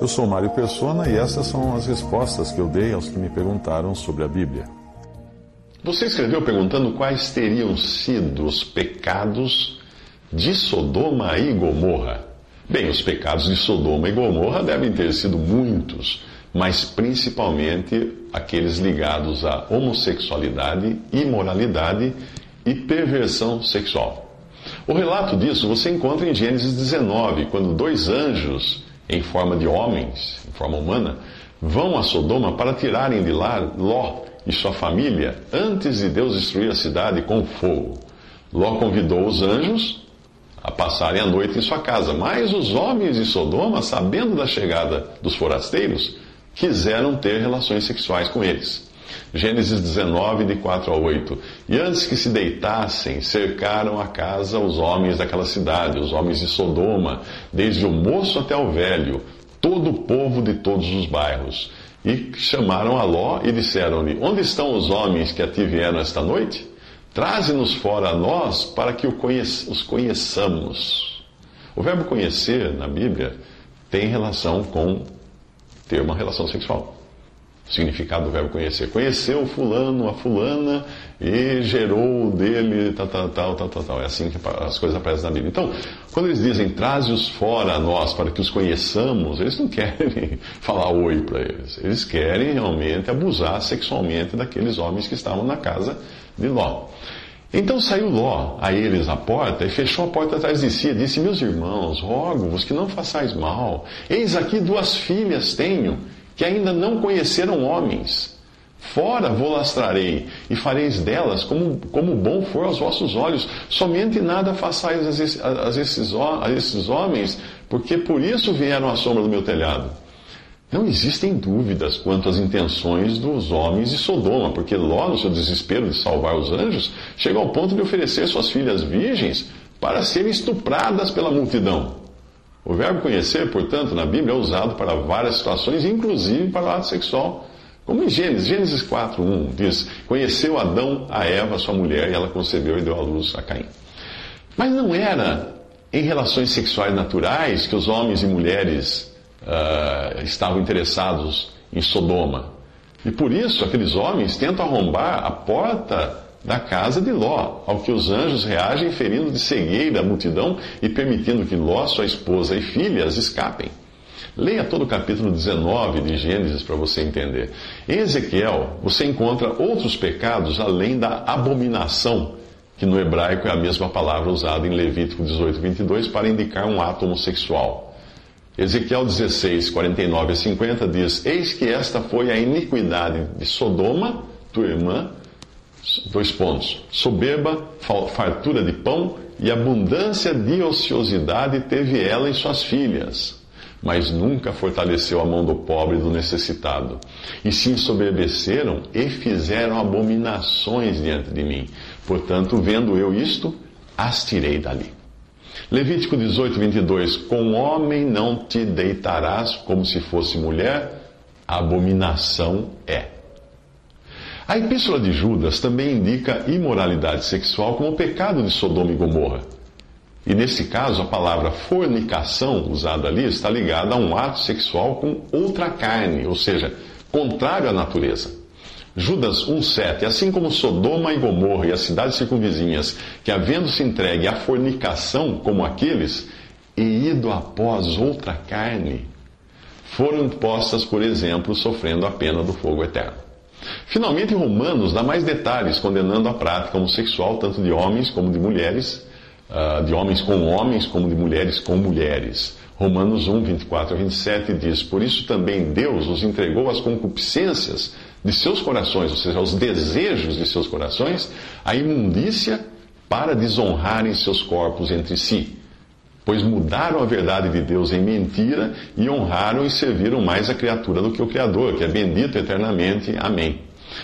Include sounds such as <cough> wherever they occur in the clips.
Eu sou Mário Persona e essas são as respostas que eu dei aos que me perguntaram sobre a Bíblia. Você escreveu perguntando quais teriam sido os pecados de Sodoma e Gomorra. Bem, os pecados de Sodoma e Gomorra devem ter sido muitos, mas principalmente aqueles ligados à homossexualidade, imoralidade e perversão sexual. O relato disso você encontra em Gênesis 19, quando dois anjos, em forma de homens, em forma humana, vão a Sodoma para tirarem de lá Ló e sua família antes de Deus destruir a cidade com fogo. Ló convidou os anjos a passarem a noite em sua casa, mas os homens de Sodoma, sabendo da chegada dos forasteiros, quiseram ter relações sexuais com eles. Gênesis 19, de 4 a 8. E antes que se deitassem, cercaram a casa os homens daquela cidade, os homens de Sodoma, desde o moço até o velho, todo o povo de todos os bairros. E chamaram a Ló e disseram-lhe: Onde estão os homens que a ti vieram esta noite? Traze-nos fora a nós para que os conheçamos. O verbo conhecer na Bíblia tem relação com ter uma relação sexual. Significado do verbo conhecer. Conheceu fulano, a fulana, e gerou dele, tal, tal, tal, tal, tal, tal. É assim que as coisas aparecem na Bíblia. Então, quando eles dizem traze-os fora a nós para que os conheçamos, eles não <laughs> querem falar oi para eles. Eles querem realmente abusar sexualmente daqueles homens que estavam na casa de Ló. Então saiu Ló a eles à porta e fechou a porta atrás de si e disse: Meus irmãos, rogo-vos que não façais mal. Eis aqui duas filhas tenho que ainda não conheceram homens. Fora vou lastrarei, e fareis delas como, como bom for aos vossos olhos. Somente nada façais a esses, a esses, a esses homens, porque por isso vieram à sombra do meu telhado. Não existem dúvidas quanto às intenções dos homens de Sodoma, porque Ló, no seu desespero de salvar os anjos, chega ao ponto de oferecer suas filhas virgens para serem estupradas pela multidão. O verbo conhecer, portanto, na Bíblia é usado para várias situações, inclusive para o ato sexual. Como em Gênesis, Gênesis 4, 1 diz: Conheceu Adão a Eva, sua mulher, e ela concebeu e deu à luz a Caim. Mas não era em relações sexuais naturais que os homens e mulheres uh, estavam interessados em Sodoma. E por isso aqueles homens tentam arrombar a porta da casa de Ló, ao que os anjos reagem ferindo de cegueira a multidão e permitindo que Ló, sua esposa e filhas escapem. Leia todo o capítulo 19 de Gênesis para você entender. Em Ezequiel, você encontra outros pecados além da abominação, que no hebraico é a mesma palavra usada em Levítico 18, 22 para indicar um ato homossexual. Ezequiel 16, 49 a 50 diz: Eis que esta foi a iniquidade de Sodoma, tua irmã, dois pontos. Soberba, fartura de pão e abundância de ociosidade teve ela em suas filhas, mas nunca fortaleceu a mão do pobre e do necessitado. E se ensoberbeceram e fizeram abominações diante de mim. Portanto, vendo eu isto, as tirei dali. Levítico 18, 22. Com homem não te deitarás como se fosse mulher, abominação é. A epístola de Judas também indica imoralidade sexual como pecado de Sodoma e Gomorra. E nesse caso, a palavra fornicação usada ali está ligada a um ato sexual com outra carne, ou seja, contrário à natureza. Judas 1,7 Assim como Sodoma e Gomorra e as cidades circunvizinhas, que havendo-se entregue à fornicação como aqueles, e ido após outra carne, foram postas, por exemplo, sofrendo a pena do fogo eterno. Finalmente, Romanos dá mais detalhes condenando a prática homossexual tanto de homens como de mulheres, uh, de homens com homens como de mulheres com mulheres. Romanos 1, 24 a 27 diz: Por isso também Deus os entregou às concupiscências de seus corações, ou seja, aos desejos de seus corações, a imundícia para desonrarem seus corpos entre si, pois mudaram a verdade de Deus em mentira e honraram e serviram mais a criatura do que o Criador, que é bendito eternamente. Amém.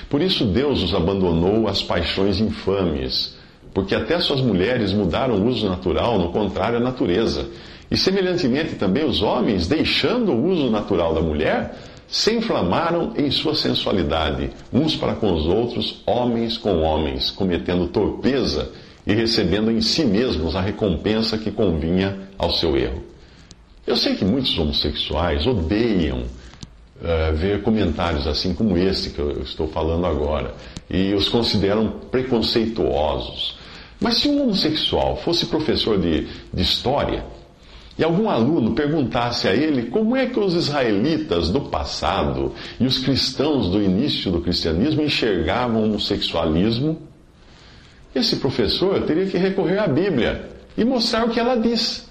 Por isso Deus os abandonou às paixões infames, porque até suas mulheres mudaram o uso natural, no contrário à natureza. E semelhantemente também os homens, deixando o uso natural da mulher, se inflamaram em sua sensualidade, uns para com os outros, homens com homens, cometendo torpeza e recebendo em si mesmos a recompensa que convinha ao seu erro. Eu sei que muitos homossexuais odeiam uh, ver comentários assim como esse que eu estou falando agora e os consideram preconceituosos. Mas se um homossexual fosse professor de, de história e algum aluno perguntasse a ele como é que os israelitas do passado e os cristãos do início do cristianismo enxergavam o homossexualismo, esse professor teria que recorrer à Bíblia e mostrar o que ela diz.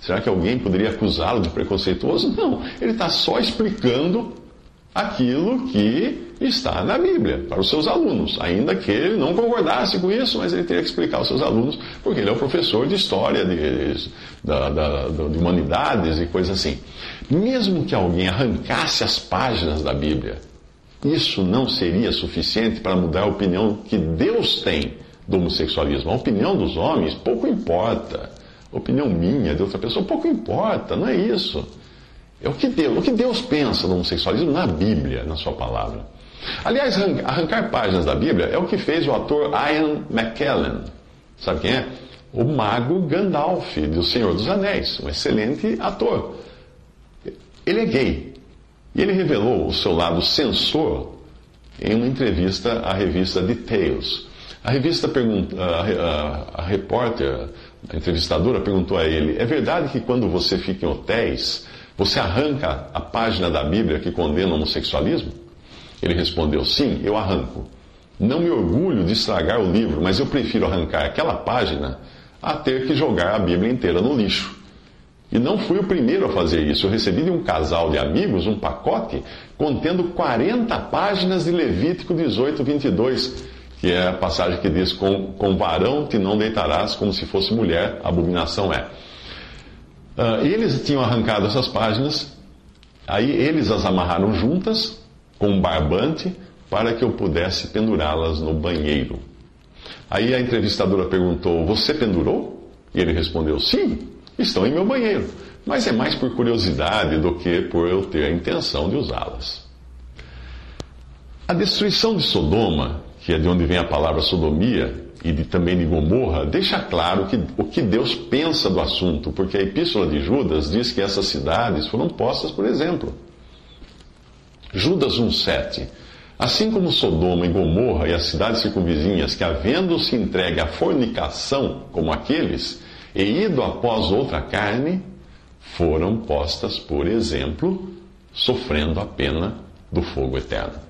Será que alguém poderia acusá-lo de preconceituoso? Não, ele está só explicando aquilo que está na Bíblia para os seus alunos, ainda que ele não concordasse com isso, mas ele teria que explicar aos seus alunos, porque ele é o professor de história, de, de, de humanidades e coisas assim. Mesmo que alguém arrancasse as páginas da Bíblia, isso não seria suficiente para mudar a opinião que Deus tem do homossexualismo. A opinião dos homens pouco importa. A opinião minha, de outra pessoa, pouco importa, não é isso. É o que Deus, o que Deus pensa do homossexualismo na Bíblia, na sua palavra. Aliás, arrancar páginas da Bíblia é o que fez o ator Ian McKellen. Sabe quem é? O mago Gandalf, do Senhor dos Anéis, um excelente ator. Ele é gay. E ele revelou o seu lado censor em uma entrevista à revista Details. A revista pergunta, a, a, a repórter, a entrevistadora perguntou a ele: é verdade que quando você fica em hotéis, você arranca a página da Bíblia que condena o homossexualismo? Ele respondeu: Sim, eu arranco. Não me orgulho de estragar o livro, mas eu prefiro arrancar aquela página a ter que jogar a Bíblia inteira no lixo. E não fui o primeiro a fazer isso. Eu recebi de um casal de amigos um pacote contendo 40 páginas de Levítico 18, 22, que é a passagem que diz: Com, com varão te não deitarás como se fosse mulher, abominação é. Uh, eles tinham arrancado essas páginas, aí eles as amarraram juntas com um barbante para que eu pudesse pendurá-las no banheiro. Aí a entrevistadora perguntou: Você pendurou? E ele respondeu: Sim, estão em meu banheiro. Mas é mais por curiosidade do que por eu ter a intenção de usá-las. A destruição de Sodoma, que é de onde vem a palavra sodomia, e de, também de Gomorra, deixa claro que, o que Deus pensa do assunto, porque a Epístola de Judas diz que essas cidades foram postas por exemplo. Judas 1,7 Assim como Sodoma e Gomorra e as cidades circunvizinhas, que havendo-se entregue à fornicação, como aqueles, e ido após outra carne, foram postas por exemplo, sofrendo a pena do fogo eterno.